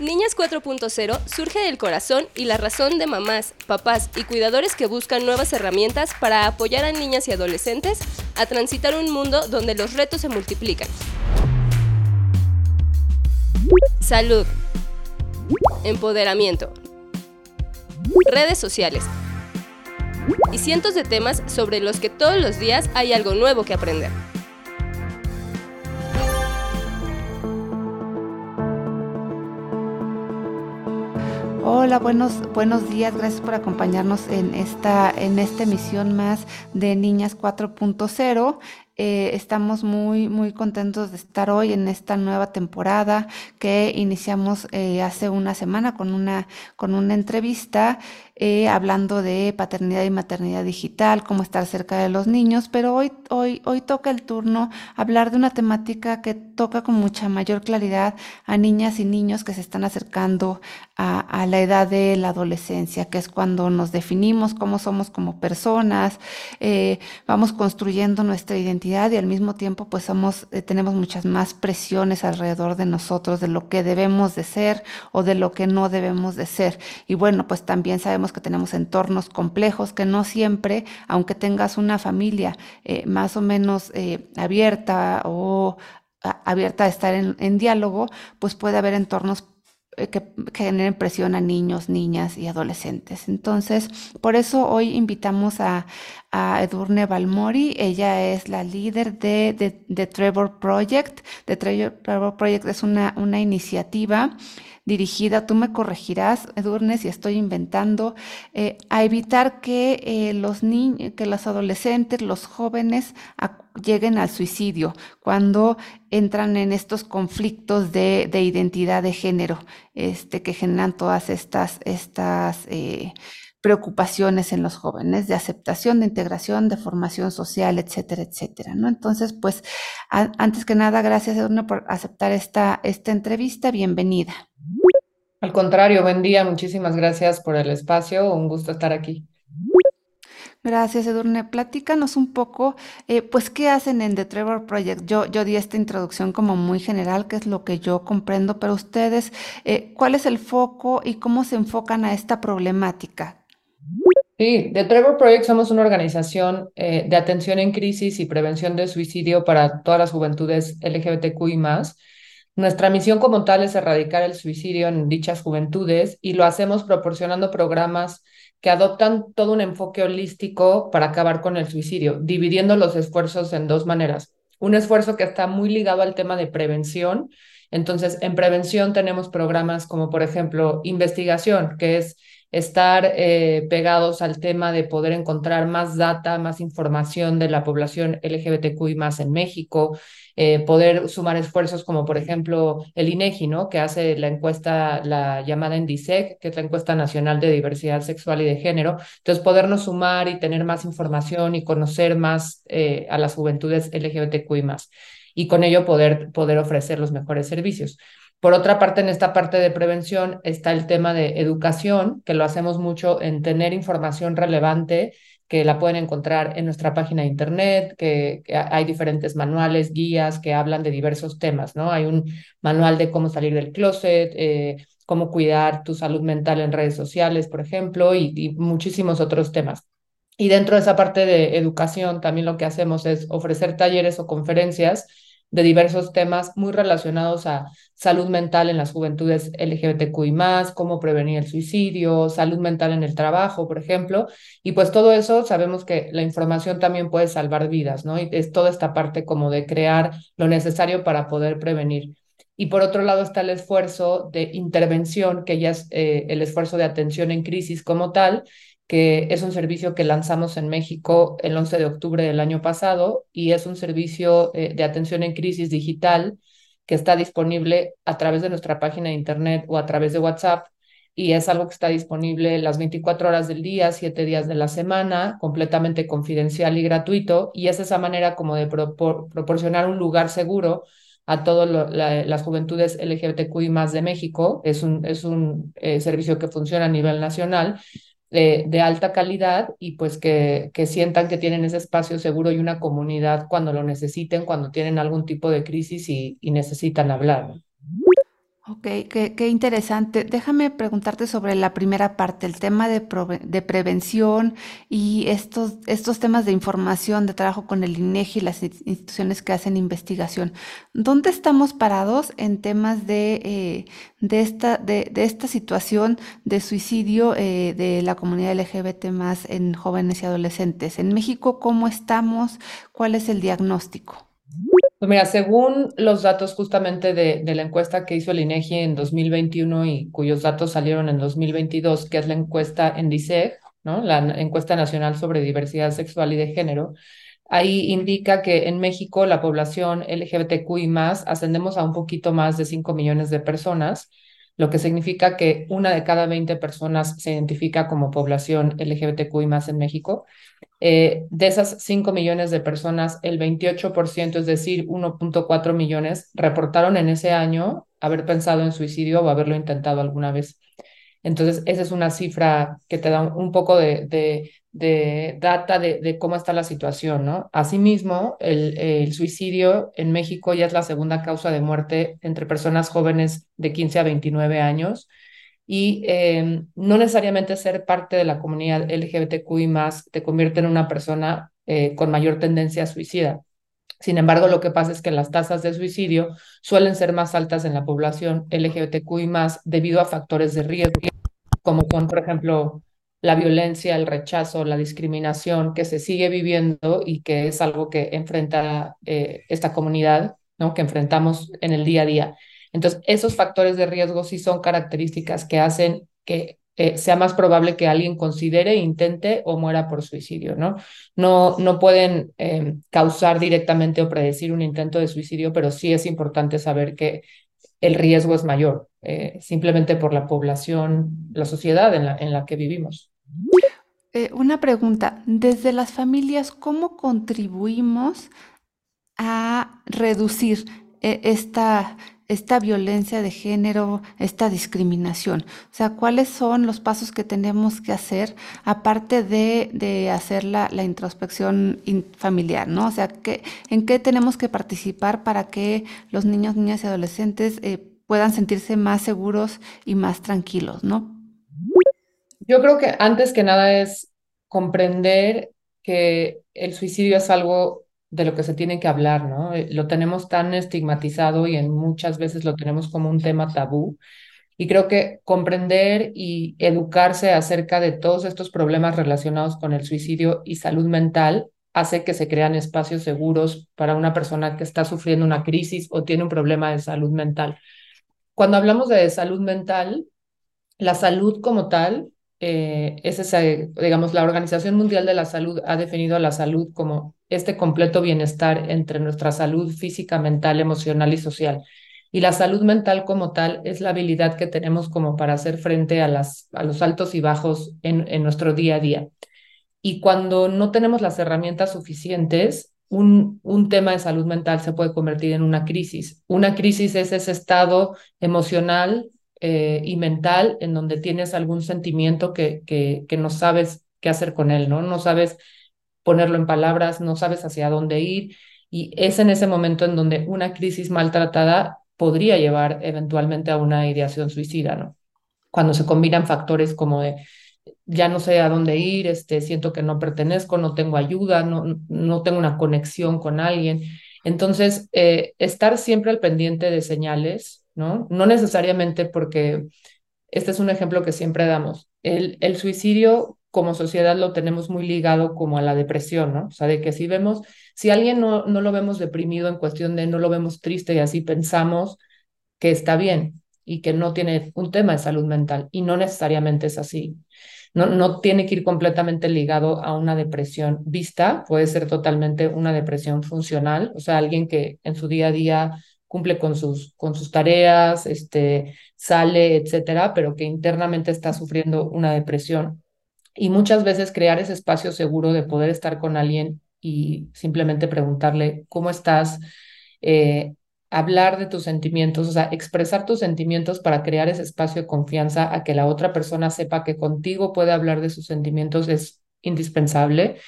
Niñas 4.0 surge del corazón y la razón de mamás, papás y cuidadores que buscan nuevas herramientas para apoyar a niñas y adolescentes a transitar un mundo donde los retos se multiplican. Salud. Empoderamiento. Redes sociales. Y cientos de temas sobre los que todos los días hay algo nuevo que aprender. Hola, buenos, buenos días, gracias por acompañarnos en esta, en esta emisión más de Niñas 4.0. Eh, estamos muy, muy contentos de estar hoy en esta nueva temporada que iniciamos eh, hace una semana con una, con una entrevista eh, hablando de paternidad y maternidad digital, cómo estar cerca de los niños, pero hoy, hoy, hoy toca el turno hablar de una temática que toca con mucha mayor claridad a niñas y niños que se están acercando a, la edad de la adolescencia, que es cuando nos definimos cómo somos como personas, vamos construyendo nuestra identidad y al mismo tiempo pues somos, eh, tenemos muchas más presiones alrededor de nosotros de lo que debemos de ser o de lo que no debemos de ser. Y bueno, pues también sabemos que tenemos entornos complejos que no siempre, aunque tengas una familia eh, más o menos eh, abierta o abierta a estar en, diálogo, pues puede haber entornos eh, que, generen presión a niños, niñas y adolescentes. Entonces, por eso hoy invitamos a, Edurne Balmori. Ella es la líder de, de, Trevor Project. The Trevor Project es una, una iniciativa dirigida, tú me corregirás, Edurne, si estoy inventando, eh, a evitar que eh, los niños, que los adolescentes, los jóvenes lleguen al suicidio cuando entran en estos conflictos de, identidad de género, este, que generan todas estas, estas eh, preocupaciones en los jóvenes de aceptación, de integración, de formación social, etcétera, etcétera, ¿no? Entonces, pues, antes que nada, gracias Edurne por aceptar esta, esta entrevista. Bienvenida. Al contrario, buen día, muchísimas gracias por el espacio, un gusto estar aquí. Gracias, Edurne. Platícanos un poco, eh, pues, ¿qué hacen en The Trevor Project? Yo, yo di esta introducción como muy general, que es lo que yo comprendo, pero ustedes, eh, ¿cuál es el foco y cómo se enfocan a esta problemática? Sí, The Trevor Project somos una organización eh, de atención en crisis y prevención de suicidio para todas las juventudes LGBTQI más. Nuestra misión como tal es erradicar el suicidio en dichas juventudes y lo hacemos proporcionando programas que adoptan todo un enfoque holístico para acabar con el suicidio, dividiendo los esfuerzos en dos maneras. Un esfuerzo que está muy ligado al tema de prevención. Entonces, en prevención tenemos programas como, por ejemplo, investigación, que es estar eh, pegados al tema de poder encontrar más data, más información de la población LGBTQI más en México, eh, poder sumar esfuerzos como por ejemplo el INEGI, ¿no? que hace la encuesta, la llamada ENDISEC, que es la encuesta nacional de diversidad sexual y de género. Entonces, podernos sumar y tener más información y conocer más eh, a las juventudes LGBTQI más y con ello poder, poder ofrecer los mejores servicios. Por otra parte, en esta parte de prevención está el tema de educación, que lo hacemos mucho en tener información relevante, que la pueden encontrar en nuestra página de internet, que, hay diferentes manuales, guías que hablan de diversos temas, ¿no? Hay un manual de cómo salir del closet, eh, cómo cuidar tu salud mental en redes sociales, por ejemplo, y muchísimos otros temas. Y dentro de esa parte de educación, también lo que hacemos es ofrecer talleres o conferencias de diversos temas muy relacionados a salud mental en las juventudes LGBTQI, cómo prevenir el suicidio, salud mental en el trabajo, por ejemplo. Y pues todo eso sabemos que la información también puede salvar vidas, ¿no? Y es toda esta parte como de crear lo necesario para poder prevenir. Y por otro lado está el esfuerzo de intervención, que ya es eh, el esfuerzo de atención en crisis como tal, que es un servicio que lanzamos en México el 11 de octubre del año pasado y es un servicio eh, de atención en crisis digital que está disponible a través de nuestra página de internet o a través de WhatsApp y es algo que está disponible las 24 horas del día, 7 días de la semana, completamente confidencial y gratuito y es esa manera como de proporcionar un lugar seguro a todas las juventudes LGBTQI más de México. Es un, es un eh, servicio que funciona a nivel nacional de, alta calidad y pues que, que sientan que tienen ese espacio seguro y una comunidad cuando lo necesiten, cuando tienen algún tipo de crisis y, y necesitan hablar. Ok, qué, qué, interesante. Déjame preguntarte sobre la primera parte, el tema de, de, prevención y estos, estos temas de información, de trabajo con el INEGI y las instituciones que hacen investigación. ¿Dónde estamos parados en temas de, eh, de, esta, de, de, esta situación de suicidio eh, de la comunidad LGBT más en jóvenes y adolescentes? En México, ¿cómo estamos? ¿Cuál es el diagnóstico? Pues mira, según los datos justamente de, la encuesta que hizo el INEGI en 2021 y cuyos datos salieron en 2022, que es la encuesta en ¿no? la encuesta nacional sobre diversidad sexual y de género, ahí indica que en México la población LGBTQI más ascendemos a un poquito más de 5 millones de personas, lo que significa que una de cada 20 personas se identifica como población LGBTQI más en México eh, de esas 5 millones de personas, el 28%, es decir, 1.4 millones, reportaron en ese año haber pensado en suicidio o haberlo intentado alguna vez. Entonces, esa es una cifra que te da un poco de, de, data de, cómo está la situación, ¿no? Asimismo, el, el, suicidio en México ya es la segunda causa de muerte entre personas jóvenes de 15 a 29 años y eh, no necesariamente ser parte de la comunidad LGBTQI más te convierte en una persona eh, con mayor tendencia a suicida. Sin embargo, lo que pasa es que las tasas de suicidio suelen ser más altas en la población LGBTQI debido a factores de riesgo, como son, por ejemplo, la violencia, el rechazo, la discriminación que se sigue viviendo y que es algo que enfrenta eh, esta comunidad, ¿no? que enfrentamos en el día a día. Entonces, esos factores de riesgo sí son características que hacen que eh, sea más probable que alguien considere, intente o muera por suicidio, ¿no? No, no pueden em, causar directamente o predecir un intento de suicidio, pero sí es importante saber que el riesgo es mayor, eh, simplemente por la población, la sociedad en la, en la que vivimos. Eh, una pregunta, desde las familias, ¿cómo contribuimos a reducir esta esta violencia de género, esta discriminación? O sea, ¿cuáles son los pasos que tenemos que hacer aparte de, de hacer la, la introspección familiar, ¿no? O sea, ¿qué, ¿en qué tenemos que participar para que los niños, niñas y adolescentes eh, puedan sentirse más seguros y más tranquilos, ¿no? Yo creo que antes que nada es comprender que el suicidio es algo de lo que se tiene que hablar, ¿no? Eh, lo tenemos tan estigmatizado y en muchas veces lo tenemos como un tema tabú. Y creo que comprender y educarse acerca de todos estos problemas relacionados con el suicidio y salud mental hace que se crean espacios seguros para una persona que está sufriendo una crisis o tiene un problema de salud mental. Cuando hablamos de salud mental, la salud como tal eh, es esa, digamos, la Organización Mundial de la Salud ha definido la salud como este completo bienestar entre nuestra salud física, mental, emocional y social. Y la salud mental como tal es la habilidad que tenemos como para hacer frente a, las, a los altos y bajos en, en nuestro día a día. Y cuando no tenemos las herramientas suficientes, un, un tema de salud mental se puede convertir en una crisis. Una crisis es ese estado emocional eh, y mental en donde tienes algún sentimiento que, que, no sabes qué hacer con él, ¿no? No sabes ponerlo en palabras, no sabes hacia dónde ir y es en ese momento en donde una crisis maltratada podría llevar eventualmente a una ideación suicida, ¿no? Cuando se combinan factores como de ya no sé a dónde ir, este, siento que no pertenezco, no tengo ayuda, no, no tengo una conexión con alguien. Entonces, eh, estar siempre al pendiente de señales, ¿no? No necesariamente porque este es un ejemplo que siempre damos. El, el suicidio como sociedad lo tenemos muy ligado como a la depresión, ¿no? O sea, de que si vemos, si alguien no, no lo vemos deprimido en cuestión de no lo vemos triste y así pensamos que está bien y que no tiene un tema de salud mental y no necesariamente es así. No, no tiene que ir completamente ligado a una depresión vista, puede ser totalmente una depresión funcional, o sea, alguien que en su día a día cumple con sus, con sus tareas, este, sale, etcétera, pero que internamente está sufriendo una depresión. Y muchas veces crear ese espacio seguro de poder estar con alguien y simplemente preguntarle, ¿cómo estás? Eh, hablar de tus sentimientos, o sea, expresar tus sentimientos para crear ese espacio de confianza a que la otra persona sepa que contigo puede hablar de sus sentimientos es indispensable.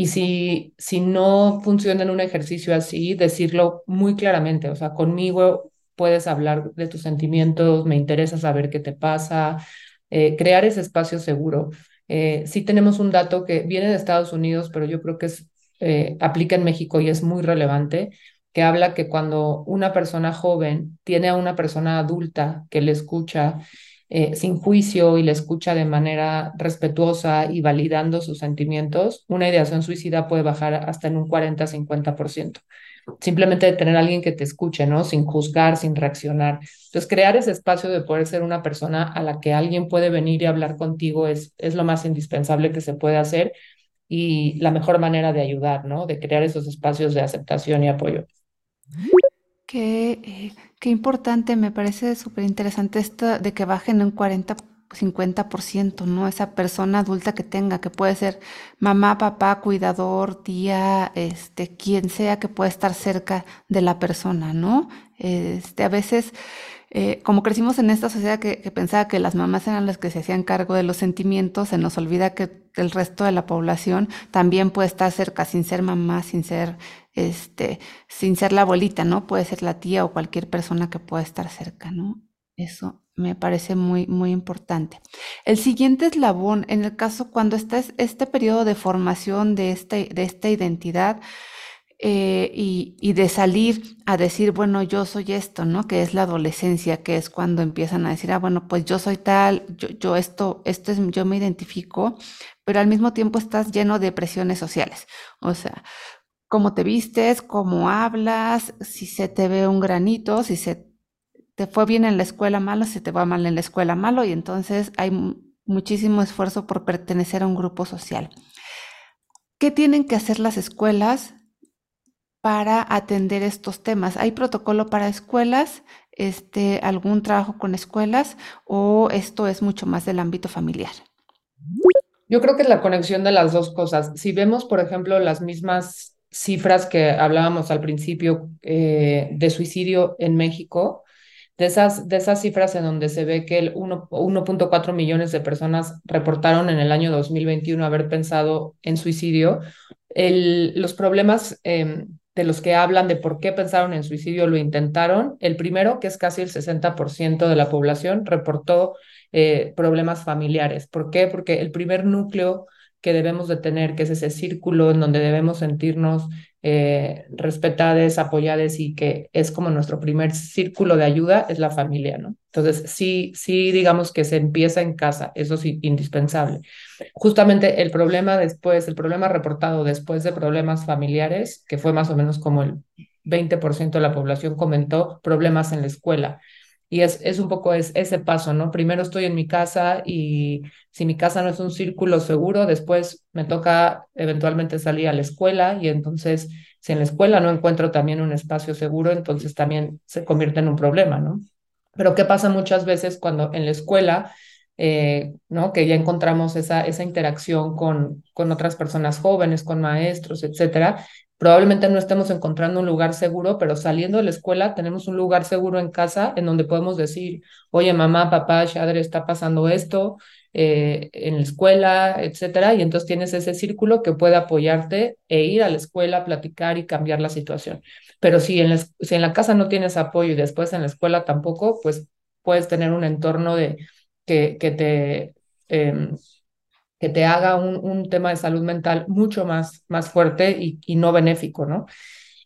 Y si, si no funciona en un ejercicio así, decirlo muy claramente, o sea, conmigo puedes hablar de tus sentimientos, me interesa saber qué te pasa, eh, crear ese espacio seguro. Eh, sí tenemos un dato que viene de Estados Unidos, pero yo creo que es, eh, aplica en México y es muy relevante, que habla que cuando una persona joven tiene a una persona adulta que le escucha eh, sin juicio y le escucha de manera respetuosa y validando sus sentimientos, una ideación suicida puede bajar hasta en un 40-50%. Simplemente tener a alguien que te escuche, ¿no? Sin juzgar, sin reaccionar. Entonces, crear ese espacio de poder ser una persona a la que alguien puede venir y hablar contigo es, es lo más indispensable que se puede hacer y la mejor manera de ayudar, ¿no? De crear esos espacios de aceptación y apoyo. Qué, eh, qué importante, me parece súper interesante esto de que bajen un 40, 50%, ¿no? Esa persona adulta que tenga, que puede ser mamá, papá, cuidador, tía, este, quien sea que pueda estar cerca de la persona, ¿no? Este, a veces eh, como crecimos en esta sociedad que, pensaba que las mamás eran las que se hacían cargo de los sentimientos, se nos olvida que el resto de la población también puede estar cerca sin ser mamá, sin ser, este, sin ser la abuelita, ¿no? Puede ser la tía o cualquier persona que pueda estar cerca, ¿no? Eso me parece muy, muy importante. El siguiente eslabón, en el caso cuando está este periodo de formación de, este, de esta identidad, eh, y, de salir a decir, bueno, yo soy esto, ¿no? Que es la adolescencia, que es cuando empiezan a decir, ah, bueno, pues yo soy tal, yo, yo esto, esto es, yo me identifico, pero al mismo tiempo estás lleno de presiones sociales. O sea, cómo te vistes, cómo hablas, si se te ve un granito, si se te fue bien en la escuela malo, si te va mal en la escuela malo, y entonces hay muchísimo esfuerzo por pertenecer a un grupo social. ¿Qué tienen que hacer las escuelas para atender estos temas? ¿Hay protocolo para escuelas? Este, ¿Algún trabajo con escuelas? ¿O esto es mucho más del ámbito familiar? Yo creo que es la conexión de las dos cosas. Si vemos, por ejemplo, las mismas cifras que hablábamos al principio eh, de suicidio en México, de esas, de esas cifras en donde se ve que el 1.4 millones de personas reportaron en el año 2021 haber pensado en suicidio, el, los problemas em, de los que hablan de por qué pensaron en suicidio lo intentaron. El primero, que es casi el 60% de la población, reportó eh, problemas familiares. ¿Por qué? Porque el primer núcleo que debemos de tener, que es ese círculo en donde debemos sentirnos eh, respetadas, apoyadas y que es como nuestro primer círculo de ayuda, es la familia, ¿no? Entonces, sí, sí, digamos que se empieza en casa, eso es indispensable. Justamente el problema después, el problema reportado después de problemas familiares, que fue más o menos como el 20% de la población comentó problemas en la escuela. Y es, es un poco es, ese paso, ¿no? Primero estoy en mi casa y si mi casa no es un círculo seguro, después me toca eventualmente salir a la escuela y entonces si en la escuela no encuentro también un espacio seguro, entonces también se convierte en un problema, ¿no? Pero ¿qué pasa muchas veces cuando en la escuela, eh, ¿no? Que ya encontramos esa, esa interacción con, con otras personas jóvenes, con maestros, etcétera, Probablemente no estemos encontrando un lugar seguro, pero saliendo de la escuela tenemos un lugar seguro en casa en donde podemos decir, oye, mamá, papá, Shadre, está pasando esto eh, en la escuela, etcétera. Y entonces tienes ese círculo que puede apoyarte e ir a la escuela, platicar y cambiar la situación. Pero si en la, casa no tienes apoyo y después en la escuela tampoco, pues puedes tener un entorno de que, que te... Em, que te haga un, un, tema de salud mental mucho más, más fuerte y, y no benéfico, ¿no?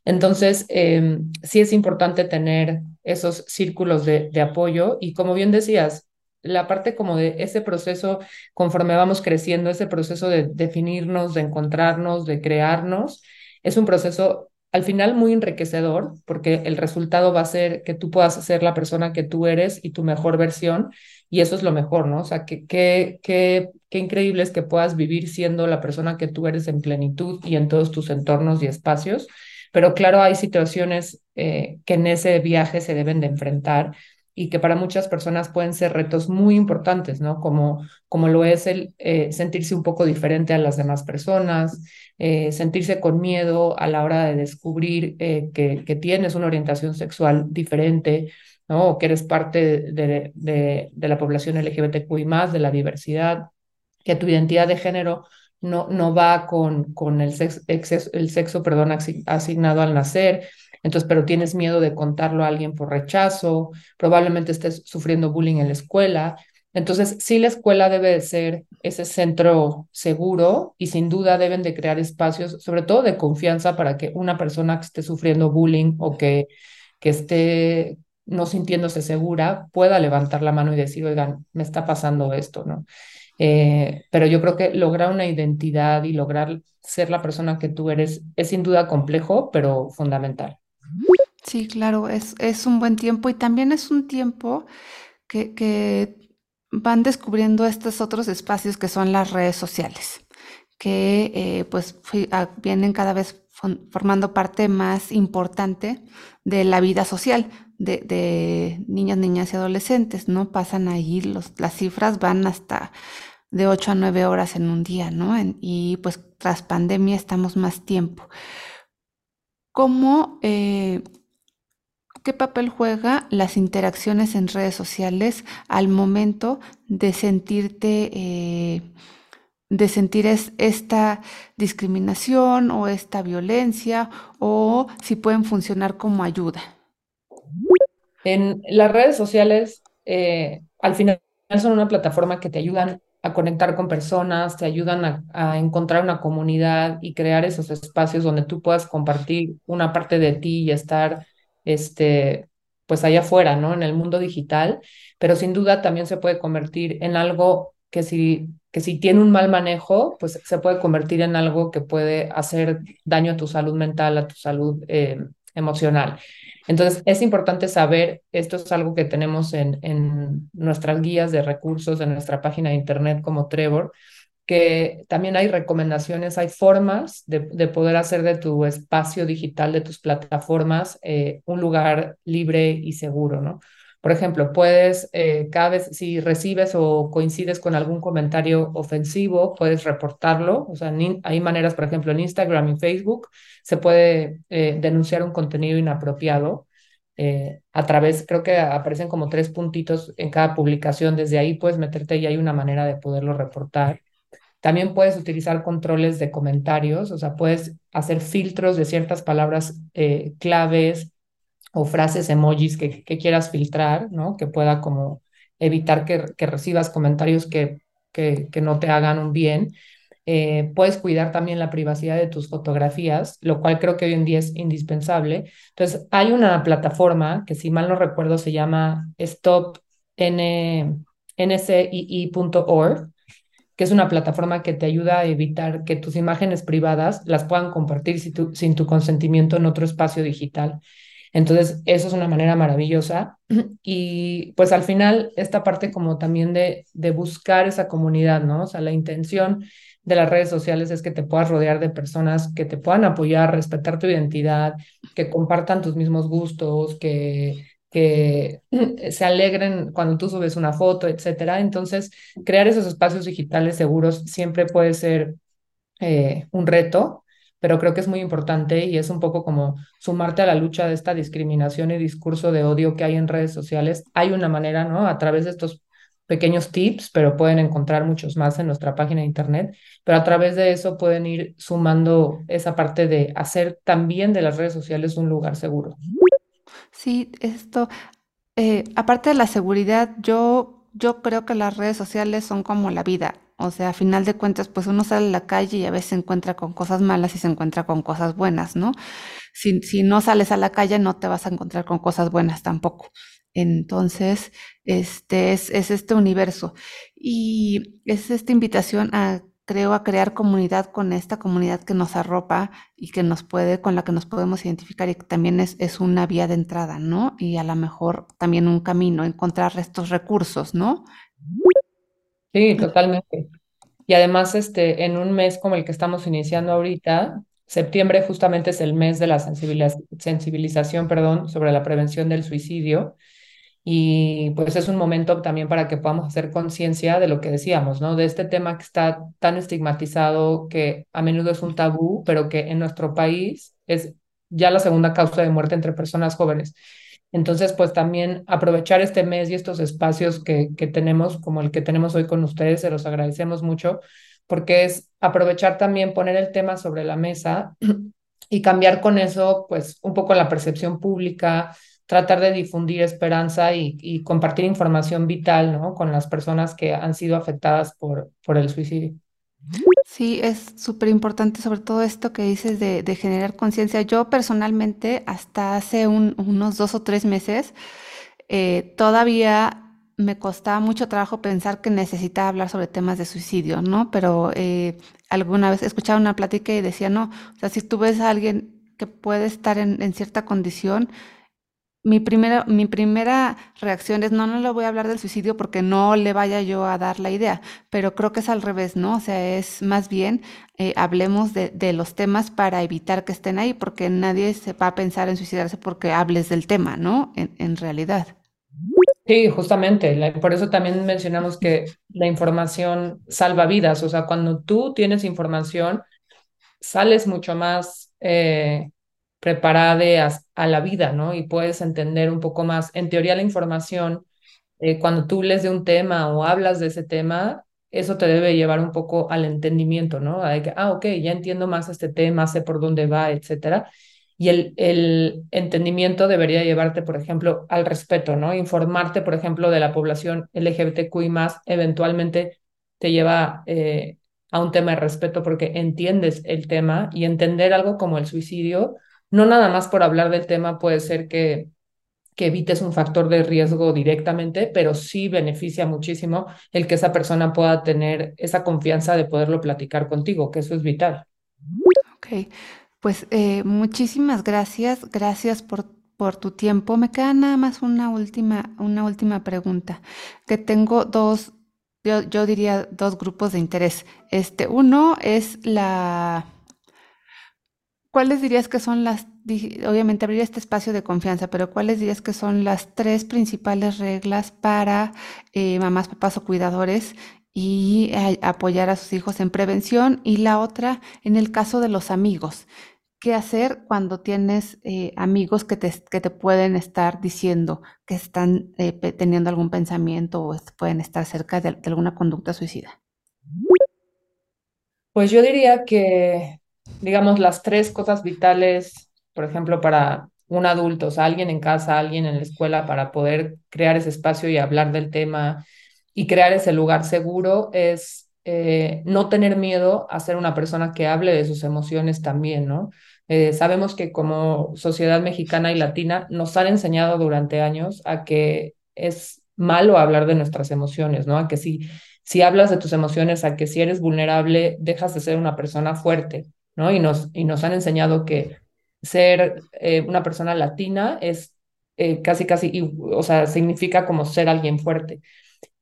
Entonces, eh, sí es importante tener esos círculos de, de, apoyo y como bien decías, la parte como de ese proceso, conforme vamos creciendo, ese proceso de definirnos, de encontrarnos, de crearnos, es un proceso al final muy enriquecedor porque el resultado va a ser que tú puedas ser la persona que tú eres y tu mejor versión y eso es lo mejor, ¿no? O sea, que, que, que Qué increíble es que puedas vivir siendo la persona que tú eres en plenitud y en todos tus entornos y espacios. Pero claro, hay situaciones eh, que en ese viaje se deben de enfrentar y que para muchas personas pueden ser retos muy importantes, ¿no? Como, como lo es el eh, sentirse un poco diferente a las demás personas, eh, sentirse con miedo a la hora de descubrir eh, que, que, tienes una orientación sexual diferente, ¿no? O que eres parte de, de, de la población LGBTQI más, de la diversidad, que tu identidad de género no, no va con, con el, sexo, el sexo perdón, asignado al nacer, entonces, pero tienes miedo de contarlo a alguien por rechazo, probablemente estés sufriendo bullying en la escuela. Entonces, sí la escuela debe de ser ese centro seguro y sin duda deben de crear espacios, sobre todo de confianza, para que una persona que esté sufriendo bullying o que, que esté no sintiéndose segura pueda levantar la mano y decir, oigan, me está pasando esto, ¿no? Eh, pero yo creo que lograr una identidad y lograr ser la persona que tú eres es sin duda complejo, pero fundamental. Sí, claro, es, un buen tiempo y también es un tiempo que, van descubriendo estos otros espacios que son las redes sociales, que eh, pues vienen cada vez formando parte más importante de la vida social de, de niñas, niñas y adolescentes, ¿no? Pasan ahí, los, las cifras van hasta de 8 a 9 horas en un día, ¿no? y pues tras pandemia estamos más tiempo. ¿Cómo, eh, qué papel juega las interacciones en redes sociales al momento de sentirte, eh, de sentir esta discriminación o esta violencia o si pueden funcionar como ayuda? En las redes sociales, eh, al final son una plataforma que te ayudan a conectar con personas, te ayudan a, encontrar una comunidad y crear esos espacios donde tú puedas compartir una parte de ti y estar, este, pues allá afuera, ¿no? En el mundo digital, pero sin duda también se puede convertir en algo que si, que si tiene un mal manejo, pues se puede convertir en algo que puede hacer daño a tu salud mental, a tu salud eh, emocional. Entonces, es importante saber, esto es algo que tenemos en, en nuestras guías de recursos, en nuestra página de internet como Trevor, que también hay recomendaciones, hay formas de, de poder hacer de tu espacio digital, de tus plataformas, eh, un lugar libre y seguro, ¿no? Por ejemplo, puedes, eh, cada vez si recibes o coincides con algún comentario ofensivo, puedes reportarlo. O sea, hay maneras, por ejemplo, en Instagram y Facebook se puede eh, denunciar un contenido inapropiado eh, a través, creo que aparecen como tres puntitos en cada publicación. Desde ahí puedes meterte y hay una manera de poderlo reportar. También puedes utilizar controles de comentarios, o sea, puedes hacer filtros de ciertas palabras claves o frases, emojis que, quieras filtrar, ¿no? Que pueda como evitar que, que recibas comentarios que, que, que, no te hagan un bien. Eh, puedes cuidar también la privacidad de tus fotografías, lo cual creo que hoy en día es indispensable. Entonces, hay una plataforma que, si mal no recuerdo, se llama stopncii.org, que es una plataforma que te ayuda a evitar que tus imágenes privadas las puedan compartir sin tu consentimiento en otro espacio digital. Entonces, eso es una manera maravillosa. Y pues al final, esta parte como también de, de buscar esa comunidad, ¿no? O sea, la intención de las redes sociales es que te puedas rodear de personas que te puedan apoyar, respetar tu identidad, que compartan tus mismos gustos, que, que se alegren cuando tú subes una foto, etcétera. Entonces, crear esos espacios digitales seguros siempre puede ser eh, un reto, pero creo que es muy importante y es un poco como sumarte a la lucha de esta discriminación y discurso de odio que hay en redes sociales. Hay una manera, ¿no? A través de estos pequeños tips, pero pueden encontrar muchos más en nuestra página de internet, pero a través de eso pueden ir sumando esa parte de hacer también de las redes sociales un lugar seguro. Sí, esto, eh, aparte de la seguridad, yo, yo creo que las redes sociales son como la vida. O sea, a final de cuentas, pues uno sale a la calle y a veces se encuentra con cosas malas y se encuentra con cosas buenas, ¿no? Si, no sales a la calle, no te vas a encontrar con cosas buenas tampoco. Entonces, este es, es este universo. Y es esta invitación a, creo, a crear comunidad con esta comunidad que nos arropa y que nos puede, con la que nos podemos identificar y que también es, es una vía de entrada, ¿no? Y a lo mejor también un camino, encontrar estos recursos, ¿no? Sí, totalmente. Y además, este, en un mes como el que estamos iniciando ahorita, septiembre justamente es el mes de la sensibilización, perdón, sobre la prevención del suicidio. y pues es un momento también para que podamos hacer conciencia de lo que decíamos, ¿no? De este tema que está tan estigmatizado, que a menudo es un tabú, pero que en nuestro país es ya la segunda causa de muerte entre personas jóvenes. Entonces, pues también aprovechar este mes y estos espacios que, que tenemos, como el que tenemos hoy con ustedes, se los agradecemos mucho, porque es aprovechar también poner el tema sobre la mesa y cambiar con eso, pues, un poco la percepción pública, tratar de difundir esperanza y, y compartir información vital, ¿no? Con las personas que han sido afectadas por, por el suicidio. Sí, es súper importante sobre todo esto que dices de, de generar conciencia. Yo personalmente, hasta hace un- unos dos o tres meses, eh, todavía me costaba mucho trabajo pensar que necesitaba hablar sobre temas de suicidio, ¿no? Pero eh, alguna vez escuchaba una plática y decía, no, o sea, si tú ves a alguien que puede estar en cierta condición, mi primera, mi primera reacción es, no, no le voy a hablar del suicidio porque no le vaya yo a dar la idea, pero creo que es al revés, ¿no? O sea, es más bien, eh, hablemos de, de los temas para evitar que estén ahí, porque nadie se va a pensar en suicidarse porque hables del tema, ¿no? En, realidad. Sí, justamente. por eso también mencionamos que la información salva vidas. O sea, cuando tú tienes información, sales mucho más eh, preparada a, la vida, ¿no? Y puedes entender un poco más. En teoría, la información, eh, cuando tú lees de un tema o hablas de ese tema, eso te debe llevar un poco al entendimiento, ¿no? A que, ah, ok, ya entiendo más este tema, sé por dónde va, etcétera. Y el, el entendimiento debería llevarte, por ejemplo, al respeto, ¿no? Informarte, por ejemplo, de la población LGBTQI eventualmente te lleva eh, a un tema de respeto porque entiendes el tema y entender algo como el suicidio, no nada más por hablar del tema puede ser que, que evites un factor de riesgo directamente, pero sí beneficia muchísimo el que esa persona pueda tener esa confianza de poderlo platicar contigo, que eso es vital. Ok, pues eh, muchísimas gracias, gracias por, por tu tiempo. Me queda nada más una última, una última pregunta, que tengo dos, yo, yo diría dos grupos de interés. Este, uno es la, ¿cuáles dirías que son las, obviamente abrir este espacio de confianza, pero ¿cuáles dirías que son las tres principales reglas para eh, mamás, papás o cuidadores y eh, apoyar a sus hijos en prevención? Y la otra, en el caso de los amigos. ¿Qué hacer cuando tienes eh, amigos que te, que te pueden estar diciendo que están teniendo algún pensamiento o pueden estar cerca de alguna conducta suicida? Pues yo diría que, digamos, las tres cosas vitales, por ejemplo, para un adulto, o sea, alguien en casa, alguien en la escuela, para poder crear ese espacio y hablar del tema y crear ese lugar seguro, es eh, no tener miedo a ser una persona que hable de sus emociones también, ¿no? Eh, sabemos que como sociedad mexicana y latina nos han enseñado durante años a que es malo hablar de nuestras emociones, ¿no? A que sí si hablas de tus emociones, a que si eres vulnerable, dejas de ser una persona fuerte, ¿no? Y nos, y nos han enseñado que ser eh, una persona latina es eh, casi, casi, y- o sea, significa como ser alguien fuerte.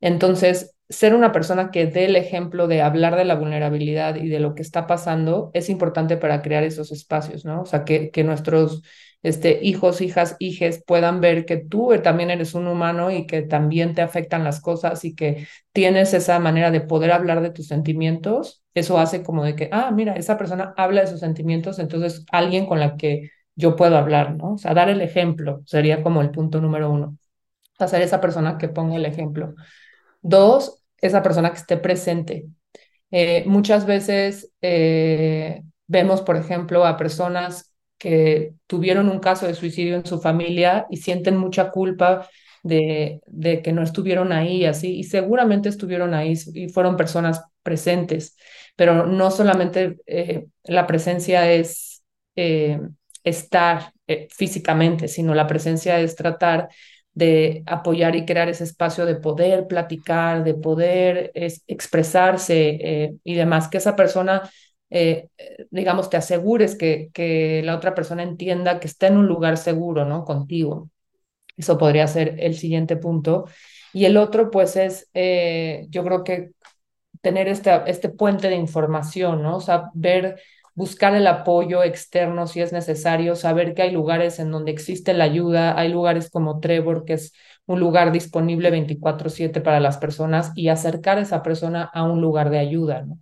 Entonces, ser una persona que dé el ejemplo de hablar de la vulnerabilidad y de lo que está pasando es importante para crear esos espacios, ¿no? O sea, que, que nuestros este, hijos, hijas, hijes puedan ver que tú también eres un humano y que también te afectan las cosas y que tienes esa manera de poder hablar de tus sentimientos. Eso hace como de que, ah, mira, esa persona habla de sus sentimientos, entonces alguien con la que yo puedo hablar, ¿no? O sea, dar el ejemplo sería como el punto número uno. Ser esa persona que ponga el ejemplo. Dos, esa persona que esté presente. Eh, muchas veces eh, vemos, por ejemplo, a personas que tuvieron un caso de suicidio en su familia y sienten mucha culpa de, que no estuvieron ahí, así, y seguramente estuvieron ahí y fueron personas presentes, pero no solamente eh, la presencia es eh, estar eh, físicamente, sino la presencia es tratar de apoyar y crear ese espacio de poder platicar, de poder es, expresarse eh, y demás, que esa persona, eh, digamos, te asegures que, que la otra persona entienda que está en un lugar seguro, ¿no? Contigo. Eso podría ser el siguiente punto. Y el otro, pues, es, eh, yo creo que tener este, este puente de información, ¿no? O sea, ver buscar el apoyo externo si es necesario, saber que hay lugares en donde existe la ayuda, hay lugares como Trevor, que es un lugar disponible 24/7 para las personas y acercar a esa persona a un lugar de ayuda. ¿no?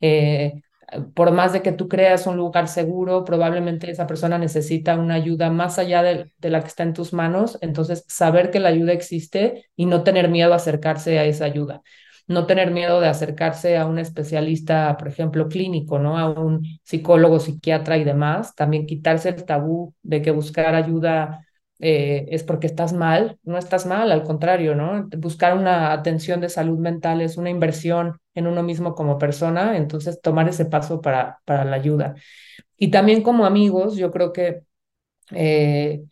Eh, por más de que tú creas un lugar seguro, probablemente esa persona necesita una ayuda más allá de, de, la que está en tus manos. Entonces, saber que la ayuda existe y no tener miedo a acercarse a esa ayuda. No tener miedo de acercarse a un especialista, por ejemplo, clínico, ¿no? A un psicólogo, psiquiatra y demás. También quitarse el tabú de que buscar ayuda eh, es porque estás mal, no estás mal, al contrario, ¿no? Buscar una atención de salud mental es una inversión en uno mismo como persona, entonces tomar ese paso para, para la ayuda. Y también como amigos, yo creo que eh,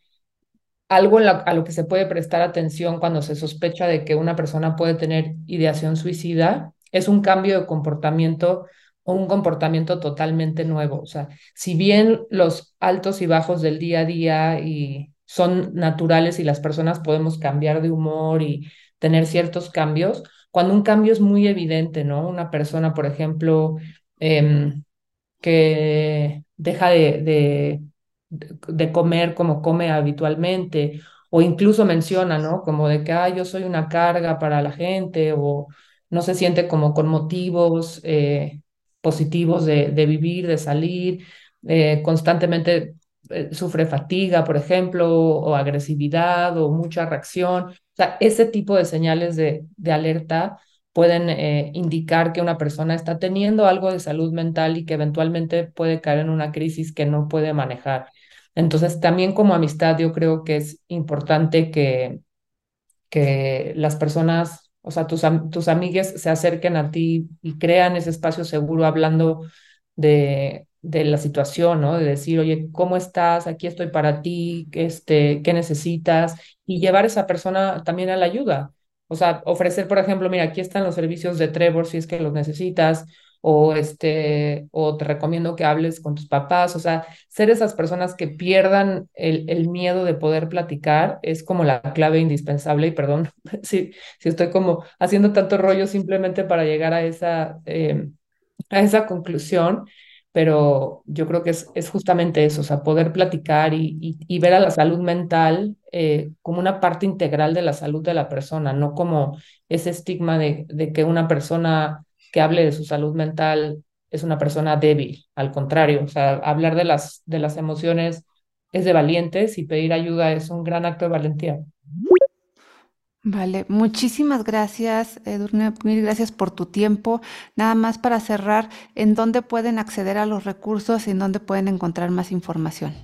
algo a lo que se puede prestar atención cuando se sospecha de que una persona puede tener ideación suicida es un cambio de comportamiento o un comportamiento totalmente nuevo. O sea, si bien los altos y bajos del día a día y son naturales y las personas podemos cambiar de humor y tener ciertos cambios, cuando un cambio es muy evidente, ¿no? Una persona, por ejemplo, em, que deja de, de, comer como come habitualmente, o incluso menciona, ¿no? Como de que, ah, yo soy una carga para la gente, o no se siente como con motivos eh, positivos de, de, vivir, de salir, eh, constantemente sufre fatiga, por ejemplo, o agresividad o mucha reacción. O sea, ese tipo de señales de, de alerta pueden eh, indicar que una persona está teniendo algo de salud mental y que eventualmente puede caer en una crisis que no puede manejar. Entonces, también como amistad, yo creo que es importante que, que las personas, o sea, tus, tus amigues se acerquen a ti y crean ese espacio seguro hablando de, de la situación, ¿no? De decir, oye, ¿cómo estás? Aquí estoy para ti, este, ¿qué necesitas? Y llevar a esa persona también a la ayuda. O sea, ofrecer, por ejemplo, mira, aquí están los servicios de Trevor si es que los necesitas, o este, o te recomiendo que hables con tus papás. O sea, ser esas personas que pierdan el, el miedo de poder platicar es como la clave indispensable. Y perdón si, si estoy como haciendo tanto rollo simplemente para llegar a esa, eh, a esa conclusión pero yo creo que es, es justamente eso, o sea, poder platicar y, y, ver a la salud mental eh, como una parte integral de la salud de la persona, no como ese estigma de, de, que una persona que hable de su salud mental es una persona débil, al contrario, o sea, hablar de las, de las emociones es de valientes y pedir ayuda es un gran acto de valentía. Vale, muchísimas gracias, Edurne, mil gracias por tu tiempo. Nada más para cerrar, ¿en dónde pueden acceder a los recursos y en dónde pueden encontrar más información?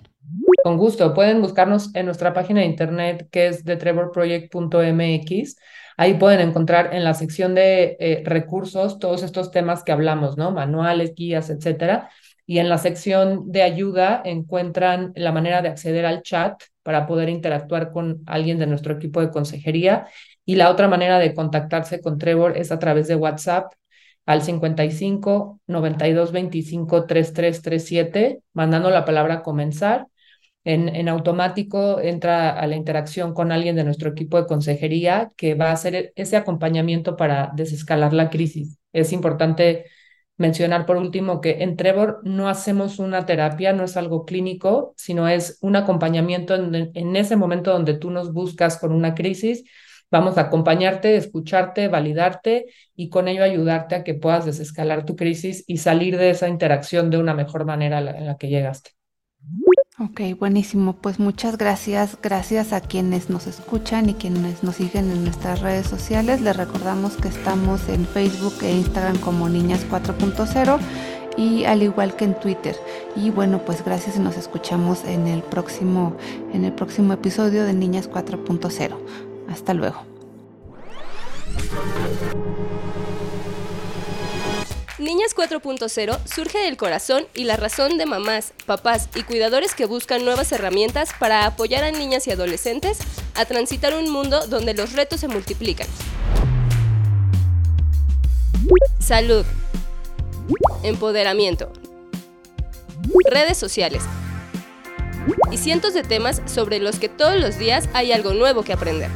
Con gusto, pueden buscarnos en nuestra página de internet que es thetrevorproject.mx. Ahí pueden encontrar en la sección de eh, recursos todos estos temas que hablamos, ¿no? Manuales, guías, etcétera. Y en la sección de ayuda encuentran la manera de acceder al chat para poder interactuar con alguien de nuestro equipo de consejería. Y la otra manera de contactarse con Trevor es a través de WhatsApp al 55 92 25 3337, mandando la palabra comenzar. En, en, automático entra a la interacción con alguien de nuestro equipo de consejería que va a hacer ese acompañamiento para desescalar la crisis. Es importante mencionar por último que en Trevor no hacemos una terapia, no es algo clínico, sino es un acompañamiento en, ese momento donde tú nos buscas con una crisis. Vamos a acompañarte, escucharte, validarte y con ello ayudarte a que puedas desescalar tu crisis y salir de esa interacción de una mejor manera en la que llegaste. Ok, buenísimo. Pues muchas gracias. Gracias a quienes nos escuchan y quienes nos siguen en nuestras redes sociales. Les recordamos que estamos en Facebook e Instagram como Niñas 4.0 y al igual que en Twitter. Y bueno, pues gracias y nos escuchamos en el próximo, en el próximo episodio de Niñas 4.0. Hasta luego. Niñas 4.0 surge del corazón y la razón de mamás, papás y cuidadores que buscan nuevas herramientas para apoyar a niñas y adolescentes a transitar un mundo donde los retos se multiplican. Salud. Empoderamiento. Redes sociales. Y cientos de temas sobre los que todos los días hay algo nuevo que aprender.